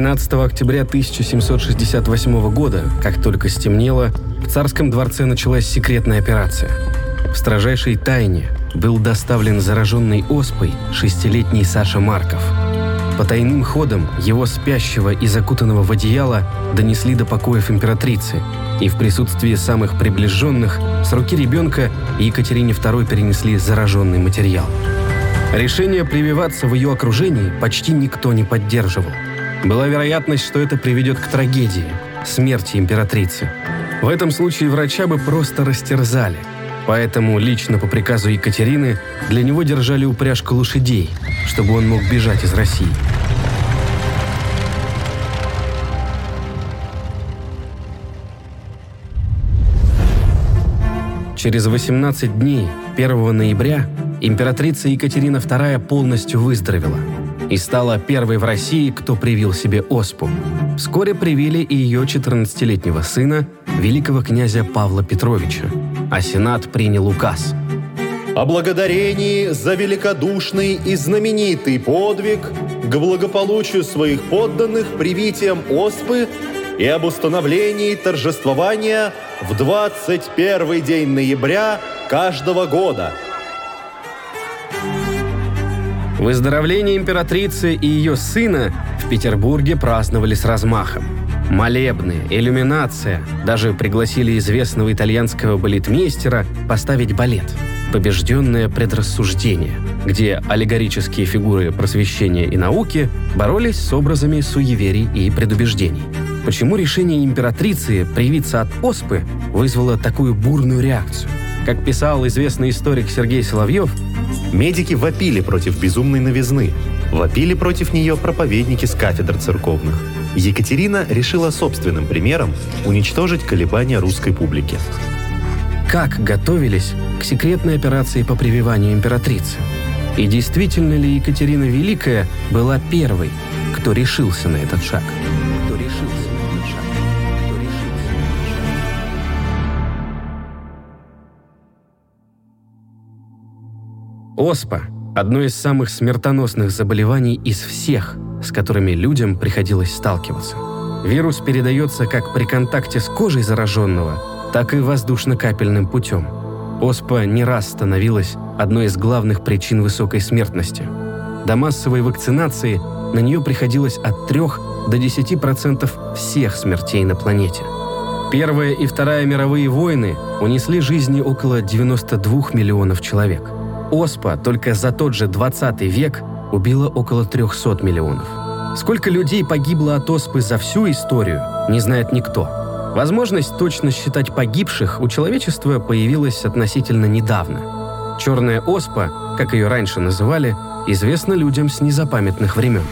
12 октября 1768 года, как только стемнело, в царском дворце началась секретная операция. В строжайшей тайне был доставлен зараженный оспой шестилетний Саша Марков. По тайным ходам его спящего и закутанного в одеяло донесли до покоев императрицы, и в присутствии самых приближенных с руки ребенка Екатерине II перенесли зараженный материал. Решение прививаться в ее окружении почти никто не поддерживал. Была вероятность, что это приведет к трагедии – смерти императрицы. В этом случае врача бы просто растерзали. Поэтому лично по приказу Екатерины для него держали упряжку лошадей, чтобы он мог бежать из России. Через 18 дней, 1 ноября, императрица Екатерина II полностью выздоровела и стала первой в России, кто привил себе оспу. Вскоре привили и ее 14-летнего сына, великого князя Павла Петровича, а Сенат принял указ. О благодарении за великодушный и знаменитый подвиг к благополучию своих подданных привитием оспы и об установлении торжествования в 21 день ноября каждого года – Выздоровление императрицы и ее сына в Петербурге праздновали с размахом. Молебны, иллюминация. Даже пригласили известного итальянского балетмейстера поставить балет «Побежденное предрассуждение», где аллегорические фигуры просвещения и науки боролись с образами суеверий и предубеждений. Почему решение императрицы привиться от оспы вызвало такую бурную реакцию? Как писал известный историк Сергей Соловьев, Медики вопили против безумной новизны. Вопили против нее проповедники с кафедр церковных. Екатерина решила собственным примером уничтожить колебания русской публики. Как готовились к секретной операции по прививанию императрицы? И действительно ли Екатерина Великая была первой, кто решился на этот шаг? Оспа – одно из самых смертоносных заболеваний из всех, с которыми людям приходилось сталкиваться. Вирус передается как при контакте с кожей зараженного, так и воздушно-капельным путем. Оспа не раз становилась одной из главных причин высокой смертности. До массовой вакцинации на нее приходилось от 3 до 10% всех смертей на планете. Первая и Вторая мировые войны унесли жизни около 92 миллионов человек – Оспа только за тот же 20 век убила около 300 миллионов. Сколько людей погибло от оспы за всю историю, не знает никто. Возможность точно считать погибших у человечества появилась относительно недавно. Черная оспа, как ее раньше называли, известна людям с незапамятных времен.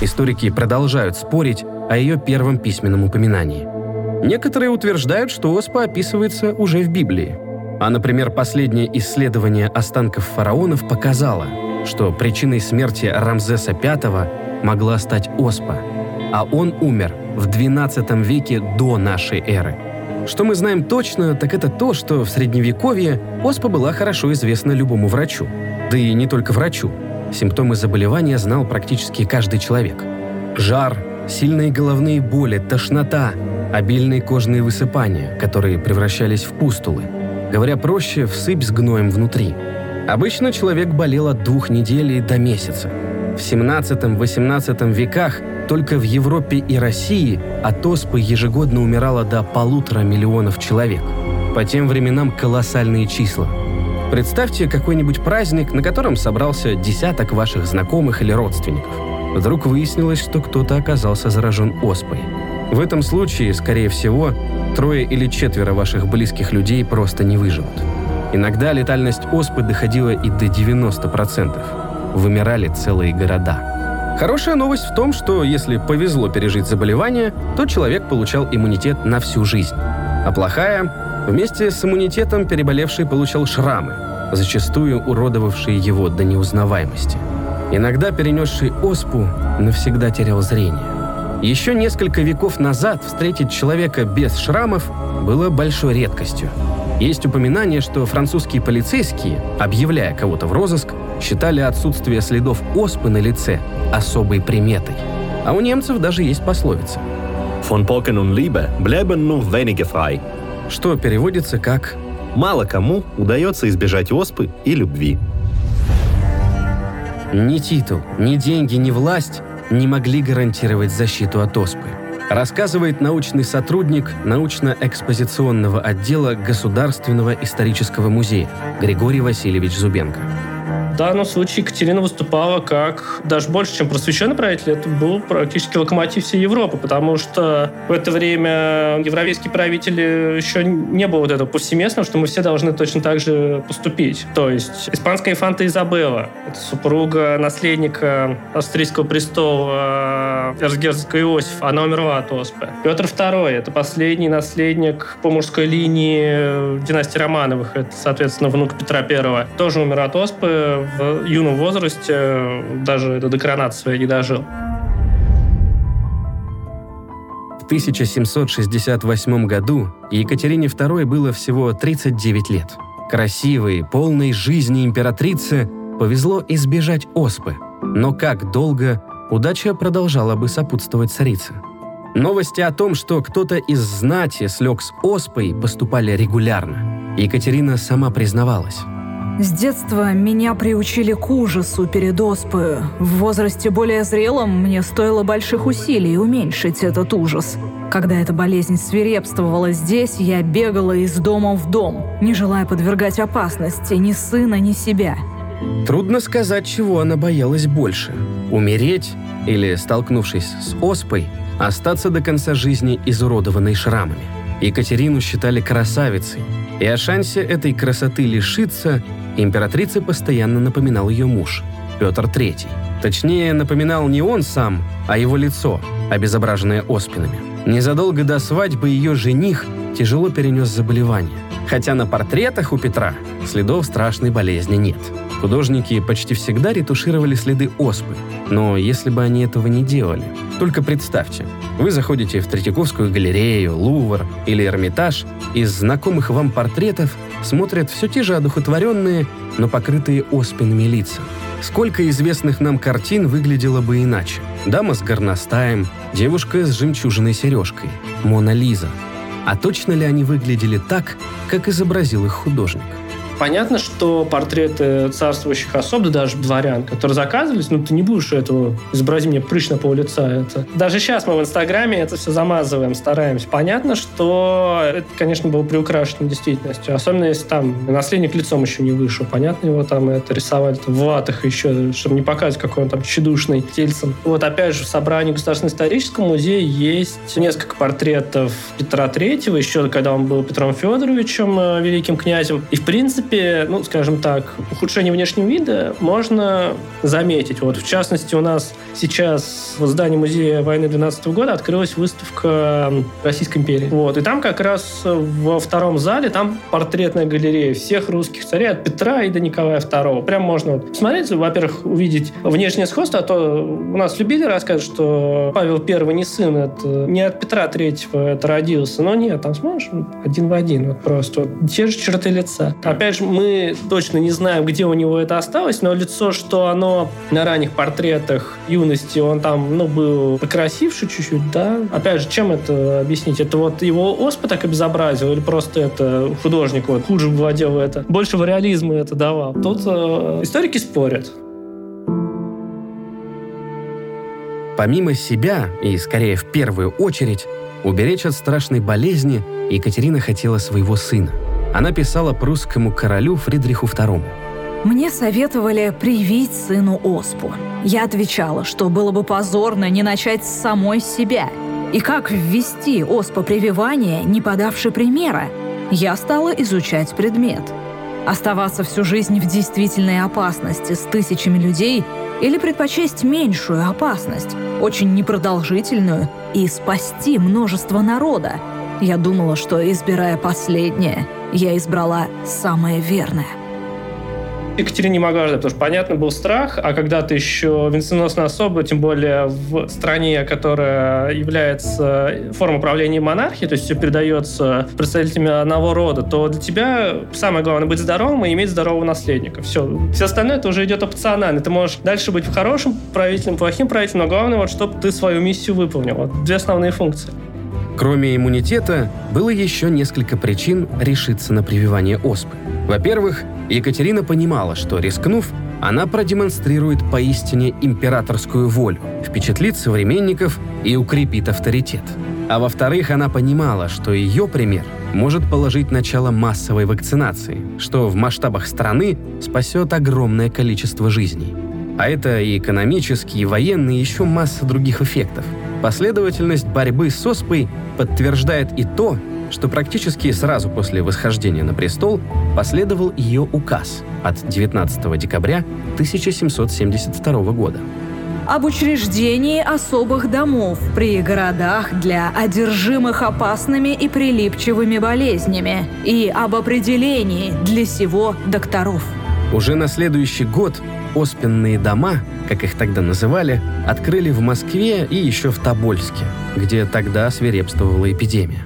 Историки продолжают спорить о ее первом письменном упоминании. Некоторые утверждают, что оспа описывается уже в Библии – а, например, последнее исследование останков фараонов показало, что причиной смерти Рамзеса V могла стать оспа, а он умер в XII веке до нашей эры. Что мы знаем точно, так это то, что в Средневековье оспа была хорошо известна любому врачу. Да и не только врачу. Симптомы заболевания знал практически каждый человек. Жар, сильные головные боли, тошнота, обильные кожные высыпания, которые превращались в пустулы – Говоря проще, всыпь с гноем внутри. Обычно человек болел от двух недель до месяца. В 17-18 веках только в Европе и России от оспы ежегодно умирало до полутора миллионов человек. По тем временам колоссальные числа. Представьте какой-нибудь праздник, на котором собрался десяток ваших знакомых или родственников. Вдруг выяснилось, что кто-то оказался заражен оспой. В этом случае, скорее всего, трое или четверо ваших близких людей просто не выживут. Иногда летальность оспы доходила и до 90%. Вымирали целые города. Хорошая новость в том, что если повезло пережить заболевание, то человек получал иммунитет на всю жизнь. А плохая – вместе с иммунитетом переболевший получал шрамы, зачастую уродовавшие его до неузнаваемости. Иногда перенесший оспу навсегда терял зрение. Еще несколько веков назад встретить человека без шрамов было большой редкостью. Есть упоминание, что французские полицейские, объявляя кого-то в розыск, считали отсутствие следов оспы на лице особой приметой. А у немцев даже есть пословица. «Von Pocken und Liebe bleiben nur wenige frei», что переводится как «Мало кому удается избежать оспы и любви». Ни титул, ни деньги, ни власть не могли гарантировать защиту от оспы. Рассказывает научный сотрудник научно-экспозиционного отдела Государственного исторического музея Григорий Васильевич Зубенко данном случае Екатерина выступала как даже больше, чем просвещенный правитель. Это был практически локомотив всей Европы, потому что в это время европейские правители еще не было вот этого повсеместного, что мы все должны точно так же поступить. То есть испанская инфанта Изабелла, это супруга наследника австрийского престола эрцгерцога Иосиф, она умерла от оспы. Петр II, это последний наследник по мужской линии династии Романовых, это, соответственно, внук Петра I, тоже умер от оспы в юном возрасте даже до коронации не дожил. В 1768 году Екатерине II было всего 39 лет. Красивой, полной жизни императрице повезло избежать оспы. Но как долго удача продолжала бы сопутствовать царице. Новости о том, что кто-то из знати слег с оспой, поступали регулярно. Екатерина сама признавалась. С детства меня приучили к ужасу перед оспою. В возрасте более зрелом мне стоило больших усилий уменьшить этот ужас. Когда эта болезнь свирепствовала здесь, я бегала из дома в дом, не желая подвергать опасности ни сына, ни себя. Трудно сказать, чего она боялась больше. Умереть или, столкнувшись с оспой, остаться до конца жизни изуродованной шрамами. Екатерину считали красавицей, и о шансе этой красоты лишиться Императрице постоянно напоминал ее муж, Петр III. Точнее, напоминал не он сам, а его лицо, обезображенное оспинами. Незадолго до свадьбы ее жених тяжело перенес заболевание. Хотя на портретах у Петра следов страшной болезни нет. Художники почти всегда ретушировали следы оспы, но если бы они этого не делали, только представьте, вы заходите в Третьяковскую галерею, Лувр или Эрмитаж, из знакомых вам портретов смотрят все те же одухотворенные, но покрытые оспинами лица. Сколько известных нам картин выглядело бы иначе? Дама с горностаем, девушка с жемчужиной сережкой, Мона Лиза. А точно ли они выглядели так, как изобразил их художник? Понятно, что портреты царствующих особ, да даже дворян, которые заказывались, ну ты не будешь этого, изобрази мне прыщ на пол лица. Это. Даже сейчас мы в Инстаграме это все замазываем, стараемся. Понятно, что это, конечно, было приукрашено действительностью. Особенно если там наследник лицом еще не вышел. Понятно, его там это рисовали в ватах еще, чтобы не показывать, какой он там чудушный тельцем. Вот опять же в собрании Государственного исторического музея есть несколько портретов Петра Третьего, еще когда он был Петром Федоровичем, э, великим князем. И в принципе принципе, ну, скажем так, ухудшение внешнего вида можно заметить. Вот, в частности, у нас сейчас в здании Музея войны 12 года открылась выставка Российской империи. Вот, и там как раз во втором зале там портретная галерея всех русских царей от Петра и до Николая II. Прям можно вот посмотреть, во-первых, увидеть внешнее сходство, а то у нас любили рассказывать, что Павел I не сын, это не от Петра III это родился. Но нет, там смотришь, один в один, вот просто вот, те же черты лица. Опять же, мы точно не знаем, где у него это осталось, но лицо, что оно на ранних портретах юности, он там, ну, был покрасивший чуть-чуть, да. Опять же, чем это объяснить? Это вот его оспа так обезобразил или просто это художник вот хуже владел это? Больше реализма это давал. Тут э, историки спорят. Помимо себя, и скорее в первую очередь, уберечь от страшной болезни Екатерина хотела своего сына – она писала прусскому королю Фридриху II. Мне советовали привить сыну оспу. Я отвечала, что было бы позорно не начать с самой себя. И как ввести оспопрививание, не подавши примера? Я стала изучать предмет. Оставаться всю жизнь в действительной опасности с тысячами людей или предпочесть меньшую опасность, очень непродолжительную, и спасти множество народа. Я думала, что, избирая последнее, я избрала самое верное. Екатерина не ждать, потому что, понятно, был страх, а когда ты еще венценосная особа, тем более в стране, которая является формой управления монархией, то есть все передается представителями одного рода, то для тебя самое главное быть здоровым и иметь здорового наследника. Все. Все остальное это уже идет опционально. Ты можешь дальше быть хорошим правителем, плохим правителем, но главное, вот, чтобы ты свою миссию выполнил. Вот две основные функции. Кроме иммунитета, было еще несколько причин решиться на прививание оспы. Во-первых, Екатерина понимала, что, рискнув, она продемонстрирует поистине императорскую волю, впечатлит современников и укрепит авторитет. А во-вторых, она понимала, что ее пример может положить начало массовой вакцинации, что в масштабах страны спасет огромное количество жизней. А это и экономические, и военные, и еще масса других эффектов – Последовательность борьбы с оспой подтверждает и то, что практически сразу после восхождения на престол последовал ее указ от 19 декабря 1772 года об учреждении особых домов при городах для одержимых опасными и прилипчивыми болезнями и об определении для сего докторов. Уже на следующий год оспенные дома, как их тогда называли, открыли в Москве и еще в Тобольске, где тогда свирепствовала эпидемия.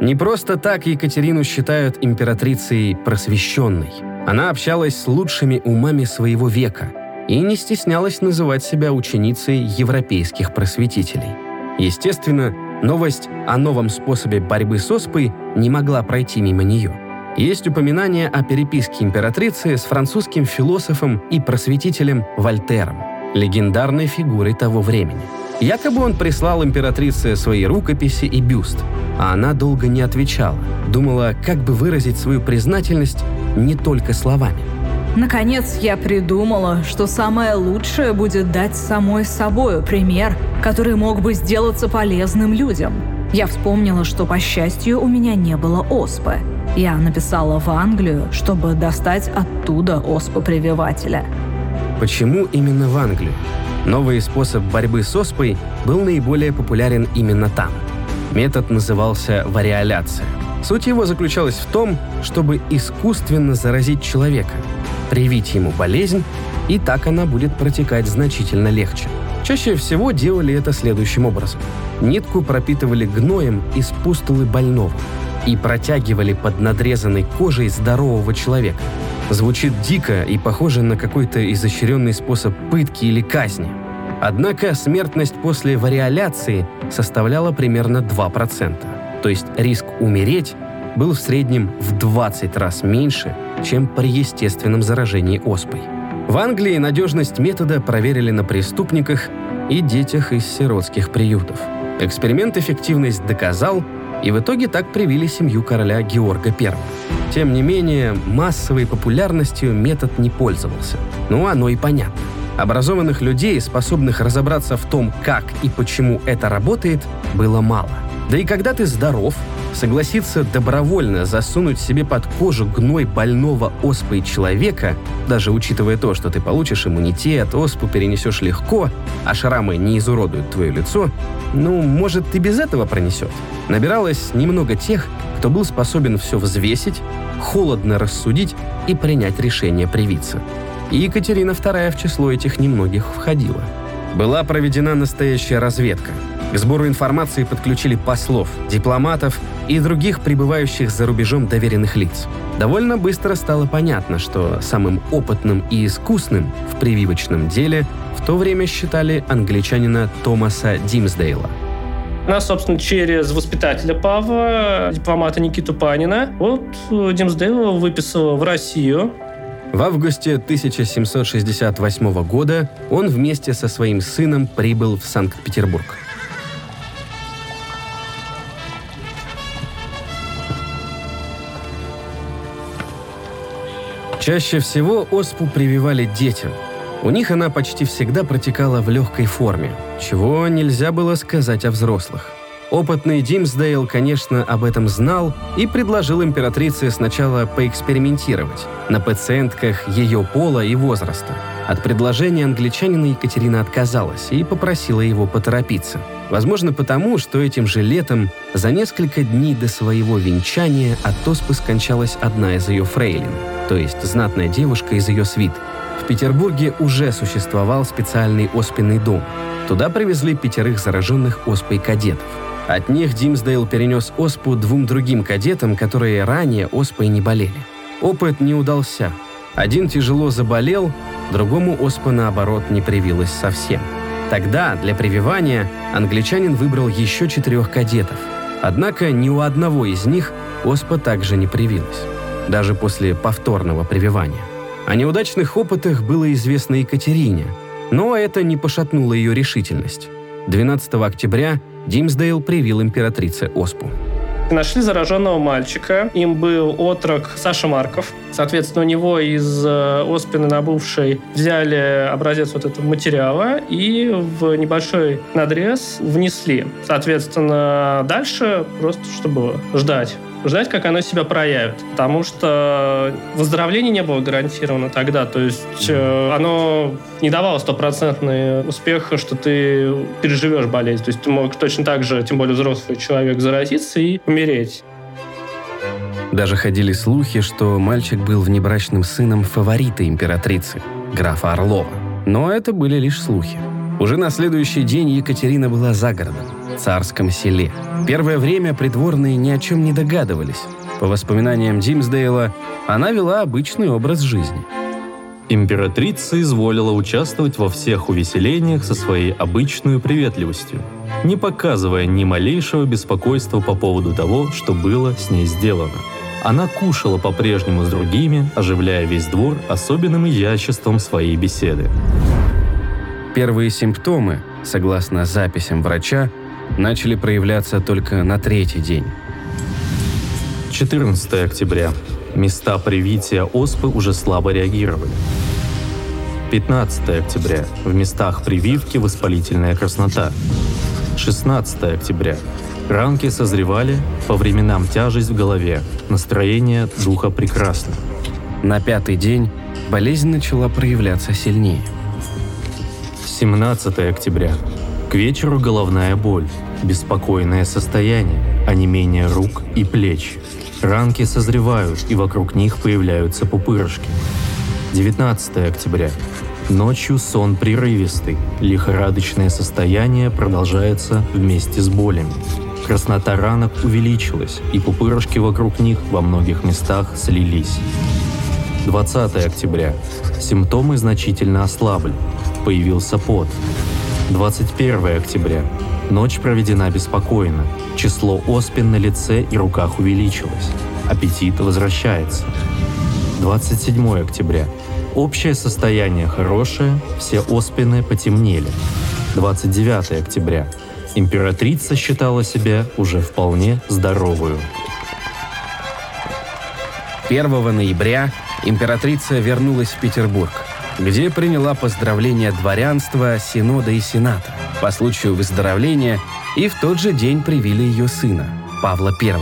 Не просто так Екатерину считают императрицей просвещенной. Она общалась с лучшими умами своего века и не стеснялась называть себя ученицей европейских просветителей. Естественно, новость о новом способе борьбы с оспой не могла пройти мимо нее – есть упоминание о переписке императрицы с французским философом и просветителем Вольтером, легендарной фигурой того времени. Якобы он прислал императрице свои рукописи и бюст, а она долго не отвечала, думала, как бы выразить свою признательность не только словами. Наконец я придумала, что самое лучшее будет дать самой собою пример, который мог бы сделаться полезным людям. Я вспомнила, что, по счастью, у меня не было оспы, я написала в Англию, чтобы достать оттуда оспопрививателя. Почему именно в Англию? Новый способ борьбы с оспой был наиболее популярен именно там. Метод назывался вариоляция. Суть его заключалась в том, чтобы искусственно заразить человека, привить ему болезнь, и так она будет протекать значительно легче. Чаще всего делали это следующим образом. Нитку пропитывали гноем из пустулы больного – и протягивали под надрезанной кожей здорового человека. Звучит дико и похоже на какой-то изощренный способ пытки или казни. Однако смертность после вариоляции составляла примерно 2%. То есть риск умереть был в среднем в 20 раз меньше, чем при естественном заражении оспой. В Англии надежность метода проверили на преступниках и детях из сиротских приютов. Эксперимент эффективность доказал, и в итоге так привили семью короля Георга I. Тем не менее, массовой популярностью метод не пользовался. Ну, оно и понятно. Образованных людей, способных разобраться в том, как и почему это работает, было мало. Да и когда ты здоров, согласиться добровольно засунуть себе под кожу гной больного оспой человека, даже учитывая то, что ты получишь иммунитет, оспу перенесешь легко, а шрамы не изуродуют твое лицо, ну, может, ты без этого пронесет. Набиралось немного тех, кто был способен все взвесить, холодно рассудить и принять решение привиться. И Екатерина II в число этих немногих входила. Была проведена настоящая разведка – к сбору информации подключили послов, дипломатов и других пребывающих за рубежом доверенных лиц. Довольно быстро стало понятно, что самым опытным и искусным в прививочном деле в то время считали англичанина Томаса Димсдейла. Нас, собственно, через воспитателя Павла, дипломата Никиту Панина, вот Димсдейл выписал в Россию в августе 1768 года он вместе со своим сыном прибыл в Санкт-Петербург. Чаще всего оспу прививали детям. У них она почти всегда протекала в легкой форме, чего нельзя было сказать о взрослых. Опытный Димсдейл, конечно, об этом знал и предложил императрице сначала поэкспериментировать на пациентках ее пола и возраста. От предложения англичанина Екатерина отказалась и попросила его поторопиться. Возможно, потому, что этим же летом, за несколько дней до своего венчания, от оспы скончалась одна из ее фрейлин, то есть знатная девушка из ее свит. В Петербурге уже существовал специальный оспенный дом. Туда привезли пятерых зараженных оспой кадетов. От них Димсдейл перенес оспу двум другим кадетам, которые ранее оспой не болели. Опыт не удался. Один тяжело заболел, другому оспа, наоборот, не привилась совсем. Тогда для прививания англичанин выбрал еще четырех кадетов. Однако ни у одного из них оспа также не привилась, даже после повторного прививания. О неудачных опытах было известно Екатерине, но это не пошатнуло ее решительность. 12 октября Димсдейл привил императрице оспу. Нашли зараженного мальчика. Им был отрок Саша Марков. Соответственно, у него из э, оспины набывшей взяли образец вот этого материала и в небольшой надрез внесли. Соответственно, дальше просто, чтобы ждать ждать, как оно себя проявит. Потому что выздоровление не было гарантировано тогда. То есть э, оно не давало стопроцентный успех, что ты переживешь болезнь. То есть ты мог точно так же, тем более взрослый человек, заразиться и умереть. Даже ходили слухи, что мальчик был внебрачным сыном фаворита императрицы, графа Орлова. Но это были лишь слухи. Уже на следующий день Екатерина была за городом, в царском селе. Первое время придворные ни о чем не догадывались. По воспоминаниям Димсдейла, она вела обычный образ жизни. Императрица изволила участвовать во всех увеселениях со своей обычной приветливостью, не показывая ни малейшего беспокойства по поводу того, что было с ней сделано. Она кушала по-прежнему с другими, оживляя весь двор особенным изяществом своей беседы. Первые симптомы, согласно записям врача, начали проявляться только на третий день. 14 октября. Места привития оспы уже слабо реагировали. 15 октября. В местах прививки воспалительная краснота. 16 октября. Ранки созревали, по временам тяжесть в голове, настроение духа прекрасно. На пятый день болезнь начала проявляться сильнее – 17 октября. К вечеру головная боль, беспокойное состояние, а не менее рук и плеч. Ранки созревают, и вокруг них появляются пупырышки. 19 октября. Ночью сон прерывистый, лихорадочное состояние продолжается вместе с болями. Краснота ранок увеличилась, и пупырышки вокруг них во многих местах слились. 20 октября. Симптомы значительно ослабли, появился пот. 21 октября. Ночь проведена беспокойно. Число оспин на лице и руках увеличилось. Аппетит возвращается. 27 октября. Общее состояние хорошее, все оспины потемнели. 29 октября. Императрица считала себя уже вполне здоровую. 1 ноября императрица вернулась в Петербург – где приняла поздравления дворянства, синода и сената по случаю выздоровления и в тот же день привили ее сына, Павла I.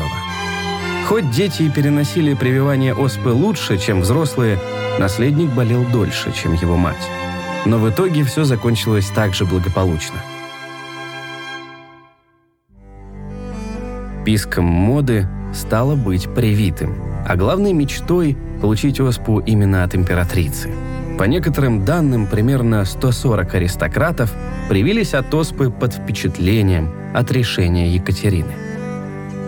Хоть дети и переносили прививание оспы лучше, чем взрослые, наследник болел дольше, чем его мать. Но в итоге все закончилось так же благополучно. Писком моды стало быть привитым, а главной мечтой – получить оспу именно от императрицы – по некоторым данным, примерно 140 аристократов привились от оспы под впечатлением от решения Екатерины.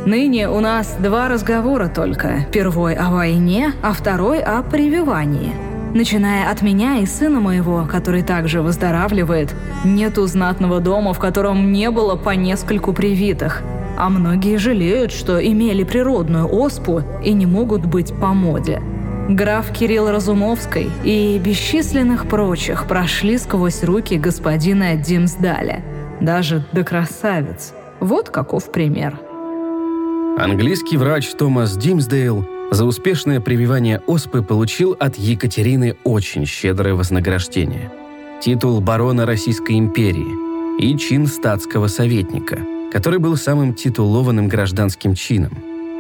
Ныне у нас два разговора только. Первой о войне, а второй о прививании. Начиная от меня и сына моего, который также выздоравливает, нету знатного дома, в котором не было по нескольку привитых. А многие жалеют, что имели природную оспу и не могут быть по моде – Граф Кирилл Разумовский и бесчисленных прочих прошли сквозь руки господина Димсдаля. Даже до красавец. Вот каков пример. Английский врач Томас Димсдейл за успешное прививание оспы получил от Екатерины очень щедрое вознаграждение. Титул барона Российской империи и чин статского советника, который был самым титулованным гражданским чином.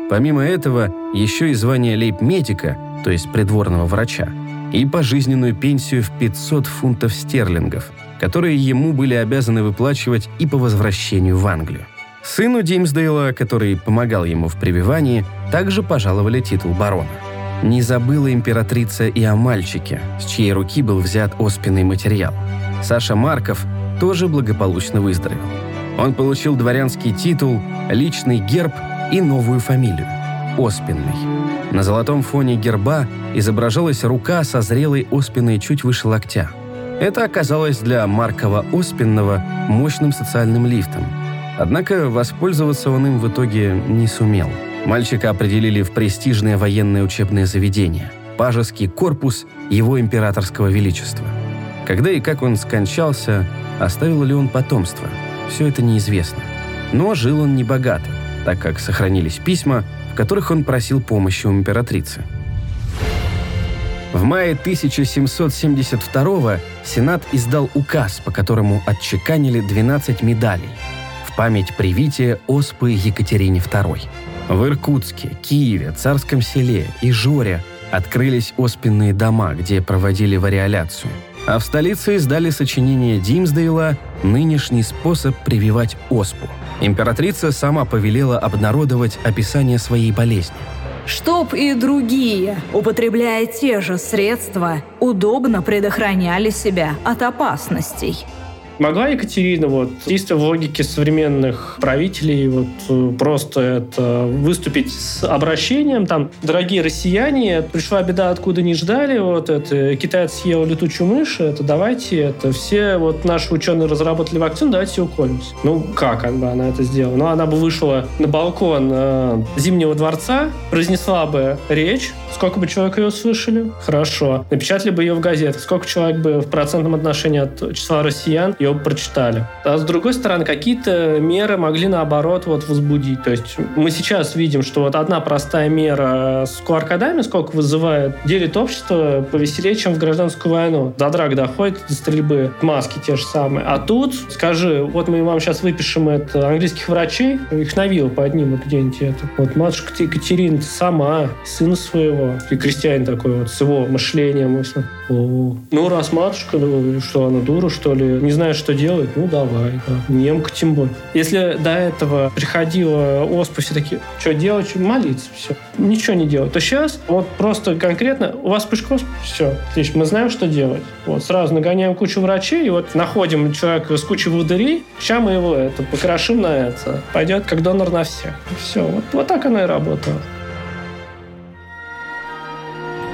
Помимо этого, еще и звание лейб-медика, то есть придворного врача, и пожизненную пенсию в 500 фунтов стерлингов, которые ему были обязаны выплачивать и по возвращению в Англию. Сыну Димсдейла, который помогал ему в прививании, также пожаловали титул барона. Не забыла императрица и о мальчике, с чьей руки был взят оспенный материал. Саша Марков тоже благополучно выздоровел. Он получил дворянский титул, личный герб и новую фамилию – Оспенный. На золотом фоне герба изображалась рука со зрелой оспиной чуть выше локтя. Это оказалось для Маркова Оспенного мощным социальным лифтом. Однако воспользоваться он им в итоге не сумел. Мальчика определили в престижное военное учебное заведение – Пажеский корпус Его Императорского Величества. Когда и как он скончался, оставил ли он потомство, все это неизвестно. Но жил он небогато, так как сохранились письма, в которых он просил помощи у императрицы. В мае 1772 Сенат издал указ, по которому отчеканили 12 медалей в память привития оспы Екатерине II. В Иркутске, Киеве, Царском селе и Жоре открылись оспенные дома, где проводили вариоляцию. А в столице издали сочинение Димсдейла «Нынешний способ прививать оспу». Императрица сама повелела обнародовать описание своей болезни. Чтоб и другие, употребляя те же средства, удобно предохраняли себя от опасностей – Могла Екатерина, вот, действуя в логике современных правителей, вот, э, просто это выступить с обращением, там, дорогие россияне, пришла беда, откуда не ждали, вот, это, китаец съел летучую мышь, это давайте, это, все, вот, наши ученые разработали вакцину, давайте уколемся. Ну, как она, она это сделала? Ну, она бы вышла на балкон э, Зимнего дворца, произнесла бы речь, сколько бы человек ее услышали? Хорошо. Напечатали бы ее в газетах, сколько человек бы в процентном отношении от числа россиян ее ее прочитали. А с другой стороны, какие-то меры могли наоборот вот возбудить. То есть мы сейчас видим, что вот одна простая мера с qr сколько вызывает, делит общество повеселее, чем в гражданскую войну. До драк доходит, до стрельбы, маски те же самые. А тут, скажи, вот мы вам сейчас выпишем это английских врачей, их на виллу поднимут где-нибудь это. Вот матушка Екатерина сама, сына своего, и крестьянин такой вот с его мышлением. Ну, раз матушка, ну, что она дура, что ли, не знаю, что делать, ну давай, да. немка тем более. Если до этого приходила оспа, все такие, что делать, молиться, все. Ничего не делать. То сейчас вот просто конкретно у вас вспышка все, отлично, мы знаем, что делать. Вот сразу нагоняем кучу врачей, и вот находим человека с кучей волдырей, сейчас мы его это покрошим на это. Пойдет как донор на всех. Все, вот, вот так оно и работало.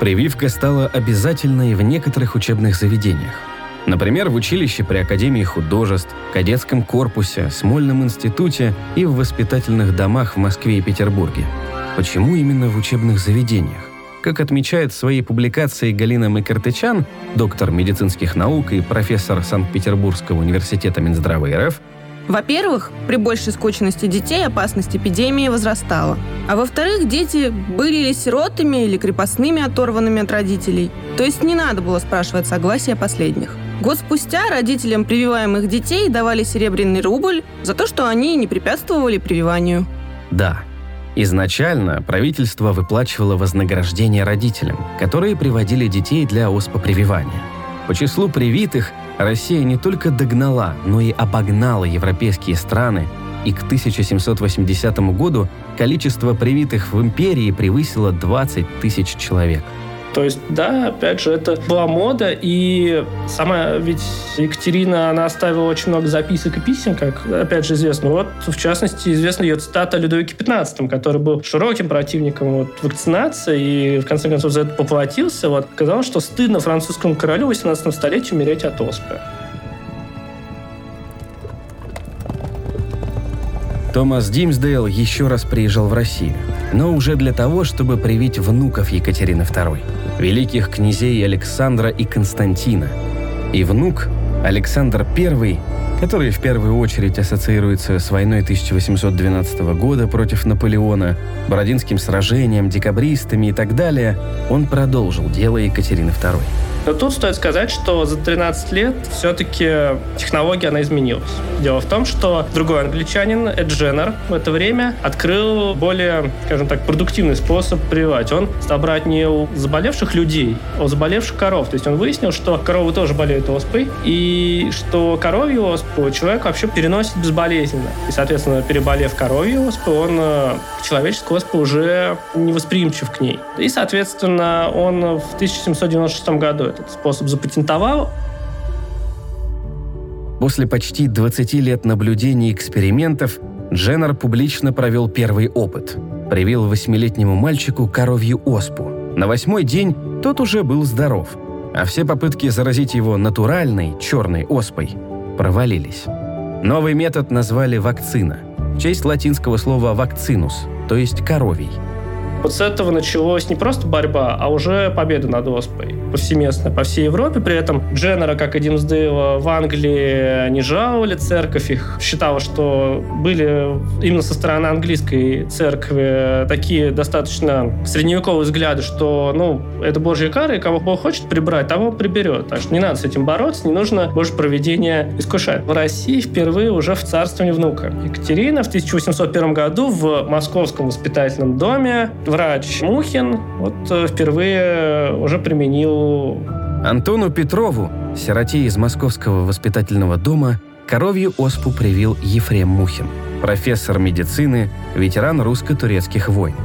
Прививка стала обязательной в некоторых учебных заведениях. Например, в училище при Академии художеств, кадетском корпусе, Смольном институте и в воспитательных домах в Москве и Петербурге. Почему именно в учебных заведениях? Как отмечает в своей публикации Галина Макартычан, доктор медицинских наук и профессор Санкт-Петербургского университета Минздрава РФ, во-первых, при большей скучности детей опасность эпидемии возрастала. А во-вторых, дети были ли сиротами или крепостными, оторванными от родителей. То есть не надо было спрашивать согласия последних. Год спустя родителям прививаемых детей давали серебряный рубль за то, что они не препятствовали прививанию. Да, Изначально правительство выплачивало вознаграждение родителям, которые приводили детей для оспопрививания. По числу привитых Россия не только догнала, но и обогнала европейские страны, и к 1780 году количество привитых в империи превысило 20 тысяч человек – то есть, да, опять же, это была мода, и сама ведь Екатерина, она оставила очень много записок и писем, как, опять же, известно. Вот, в частности, известна ее цитата о Людовике XV, который был широким противником вот, вакцинации и, в конце концов, за это поплатился. Вот, сказал, что стыдно французскому королю в 18 столетии умереть от оспы. Томас Димсдейл еще раз приезжал в Россию, но уже для того, чтобы привить внуков Екатерины II, великих князей Александра и Константина. И внук, Александр I, который в первую очередь ассоциируется с войной 1812 года против Наполеона, Бородинским сражением, декабристами и так далее, он продолжил дело Екатерины II. Но тут стоит сказать, что за 13 лет все-таки технология, она изменилась. Дело в том, что другой англичанин, Эд Дженнер, в это время открыл более, скажем так, продуктивный способ прививать. Он стал брать не у заболевших людей, а у заболевших коров. То есть он выяснил, что коровы тоже болеют оспой, и что коровью оспу человек вообще переносит безболезненно. И, соответственно, переболев коровью оспу, он э, к человеческой оспе уже не восприимчив к ней. И, соответственно, он в 1796 году этот способ запатентовал. После почти 20 лет наблюдений и экспериментов Дженнер публично провел первый опыт. Привил восьмилетнему мальчику коровью оспу. На восьмой день тот уже был здоров, а все попытки заразить его натуральной черной оспой провалились. Новый метод назвали вакцина, в честь латинского слова «вакцинус», то есть «коровий». Вот с этого началась не просто борьба, а уже победа над оспой повсеместно по всей Европе. При этом Дженнера, как и Димсдейла, в Англии не жаловали церковь. Их считало, что были именно со стороны английской церкви такие достаточно средневековые взгляды, что ну, это божья кара, и кого Бог хочет прибрать, того приберет. Так что не надо с этим бороться, не нужно Божье проведение искушать. В России впервые уже в царствовании внука. Екатерина в 1801 году в Московском воспитательном доме врач Мухин вот э, впервые уже применил... Антону Петрову, сироте из Московского воспитательного дома, коровью оспу привил Ефрем Мухин, профессор медицины, ветеран русско-турецких войн.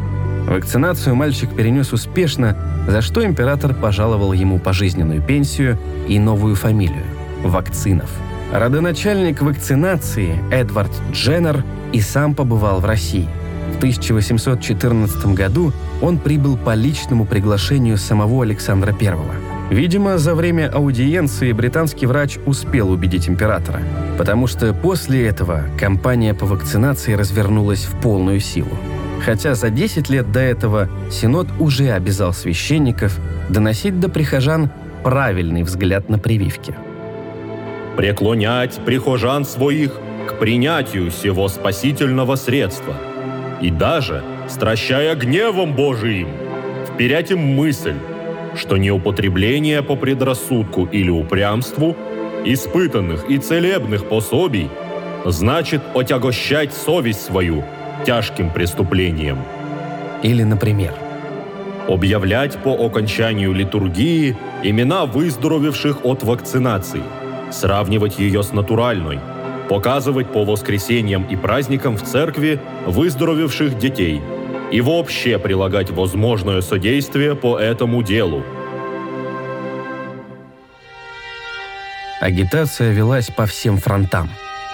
Вакцинацию мальчик перенес успешно, за что император пожаловал ему пожизненную пенсию и новую фамилию – Вакцинов. Родоначальник вакцинации Эдвард Дженнер и сам побывал в России – в 1814 году он прибыл по личному приглашению самого Александра I. Видимо, за время аудиенции британский врач успел убедить императора, потому что после этого кампания по вакцинации развернулась в полную силу. Хотя за 10 лет до этого Синод уже обязал священников доносить до прихожан правильный взгляд на прививки. «Преклонять прихожан своих к принятию сего спасительного средства – и даже, стращая гневом Божиим, вперять им мысль, что неупотребление по предрассудку или упрямству испытанных и целебных пособий значит отягощать совесть свою тяжким преступлением. Или, например, объявлять по окончанию литургии имена выздоровевших от вакцинации, сравнивать ее с натуральной – показывать по воскресеньям и праздникам в церкви выздоровевших детей и вообще прилагать возможное содействие по этому делу. Агитация велась по всем фронтам.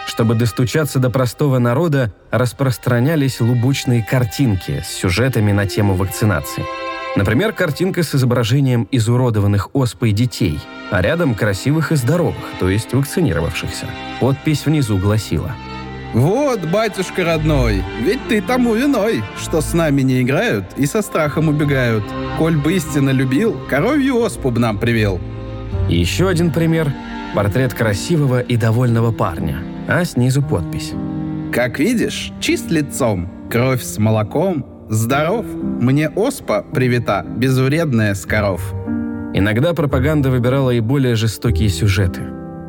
Чтобы достучаться до простого народа, распространялись лубучные картинки с сюжетами на тему вакцинации – Например, картинка с изображением изуродованных оспой детей, а рядом красивых и здоровых, то есть вакцинировавшихся. Подпись внизу гласила «Вот, батюшка родной, ведь ты тому виной, что с нами не играют и со страхом убегают. Коль бы истинно любил, коровью оспу б нам привел». И еще один пример – портрет красивого и довольного парня, а снизу подпись. «Как видишь, чист лицом, кровь с молоком, Здоров, мне оспа привита, безвредная с коров. Иногда пропаганда выбирала и более жестокие сюжеты.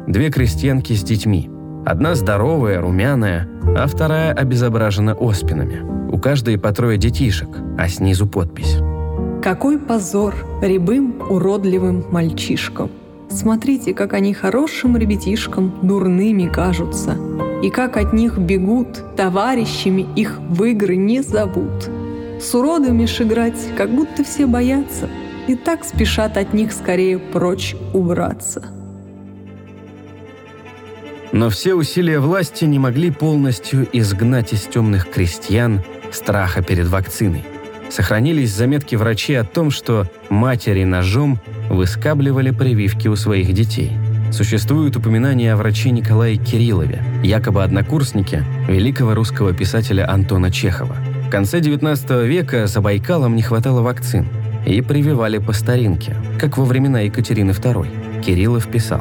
Две крестьянки с детьми. Одна здоровая, румяная, а вторая обезображена оспинами. У каждой по трое детишек, а снизу подпись. Какой позор рябым уродливым мальчишкам. Смотрите, как они хорошим ребятишкам дурными кажутся. И как от них бегут, товарищами их в игры не зовут. С уродами играть, как будто все боятся, и так спешат от них скорее прочь убраться. Но все усилия власти не могли полностью изгнать из темных крестьян страха перед вакциной. Сохранились заметки врачей о том, что матери ножом выскабливали прививки у своих детей. Существуют упоминания о враче Николае Кириллове, якобы однокурснике великого русского писателя Антона Чехова – в конце 19 века за Байкалом не хватало вакцин и прививали по старинке, как во времена Екатерины II. Кириллов писал.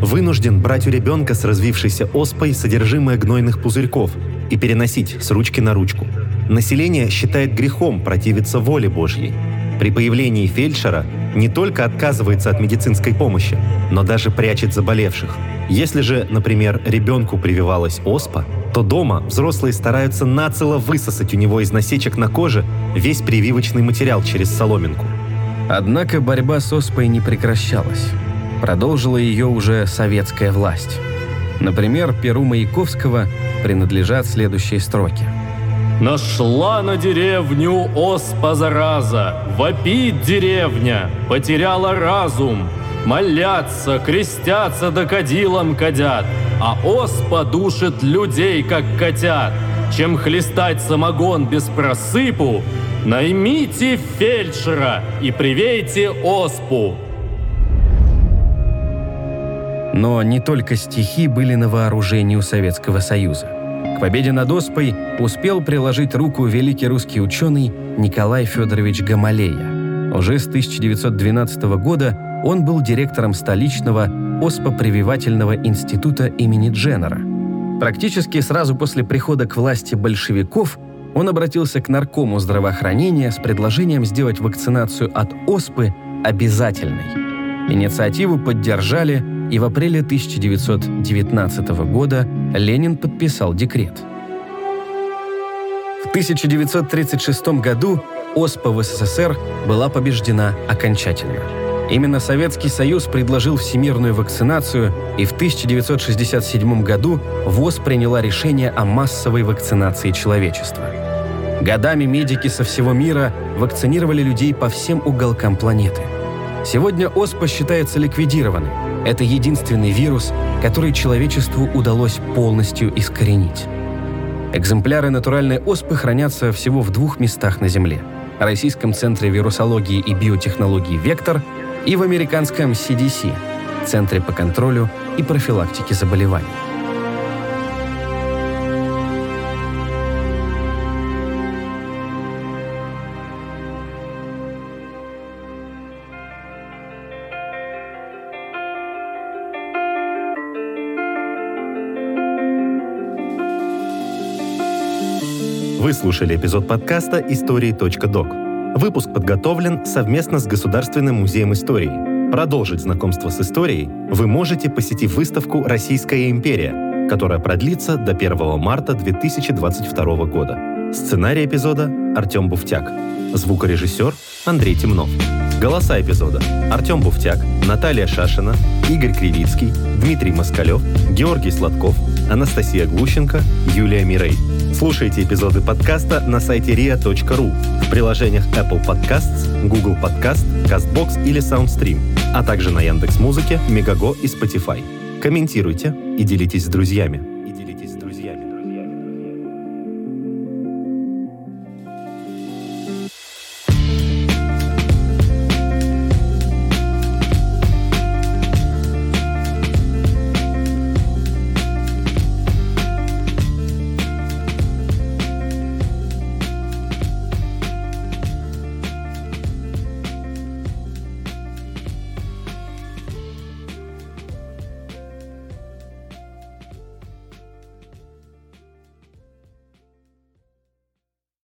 вынужден брать у ребенка с развившейся оспой содержимое гнойных пузырьков и переносить с ручки на ручку. Население считает грехом противиться воле Божьей. При появлении фельдшера не только отказывается от медицинской помощи, но даже прячет заболевших. Если же, например, ребенку прививалась оспа, то дома взрослые стараются нацело высосать у него из насечек на коже весь прививочный материал через соломинку. Однако борьба с оспой не прекращалась. Продолжила ее уже советская власть. Например, Перу Маяковского принадлежат следующие строки. Нашла на деревню оспа зараза, вопит деревня, потеряла разум. Молятся, крестятся да кадилом кадят, а оспа душит людей, как котят. Чем хлестать самогон без просыпу, наймите фельдшера и привейте оспу. Но не только стихи были на вооружении у Советского Союза. Победе над Оспой успел приложить руку великий русский ученый Николай Федорович Гамалея. Уже с 1912 года он был директором столичного оспопрививательного института имени Дженнера. Практически сразу после прихода к власти большевиков он обратился к наркому здравоохранения с предложением сделать вакцинацию от оспы обязательной. Инициативу поддержали и в апреле 1919 года Ленин подписал декрет. В 1936 году ОСПА в СССР была побеждена окончательно. Именно Советский Союз предложил всемирную вакцинацию, и в 1967 году ВОЗ приняла решение о массовой вакцинации человечества. Годами медики со всего мира вакцинировали людей по всем уголкам планеты. Сегодня ОСПА считается ликвидированной. Это единственный вирус, который человечеству удалось полностью искоренить. Экземпляры натуральной оспы хранятся всего в двух местах на Земле – Российском центре вирусологии и биотехнологии «Вектор» и в американском CDC – Центре по контролю и профилактике заболеваний. Слушали эпизод подкаста «Истории.док». Выпуск подготовлен совместно с Государственным музеем истории. Продолжить знакомство с историей вы можете, посетив выставку «Российская империя», которая продлится до 1 марта 2022 года. Сценарий эпизода – Артем Буфтяк. Звукорежиссер – Андрей Темнов. Голоса эпизода – Артем Буфтяк, Наталья Шашина, Игорь Кривицкий, Дмитрий Москалев, Георгий Сладков, Анастасия Глущенко, Юлия Мирей. Слушайте эпизоды подкаста на сайте ria.ru, в приложениях Apple Podcasts, Google Podcast, CastBox или SoundStream, а также на Яндекс.Музыке, Мегаго и Spotify. Комментируйте и делитесь с друзьями.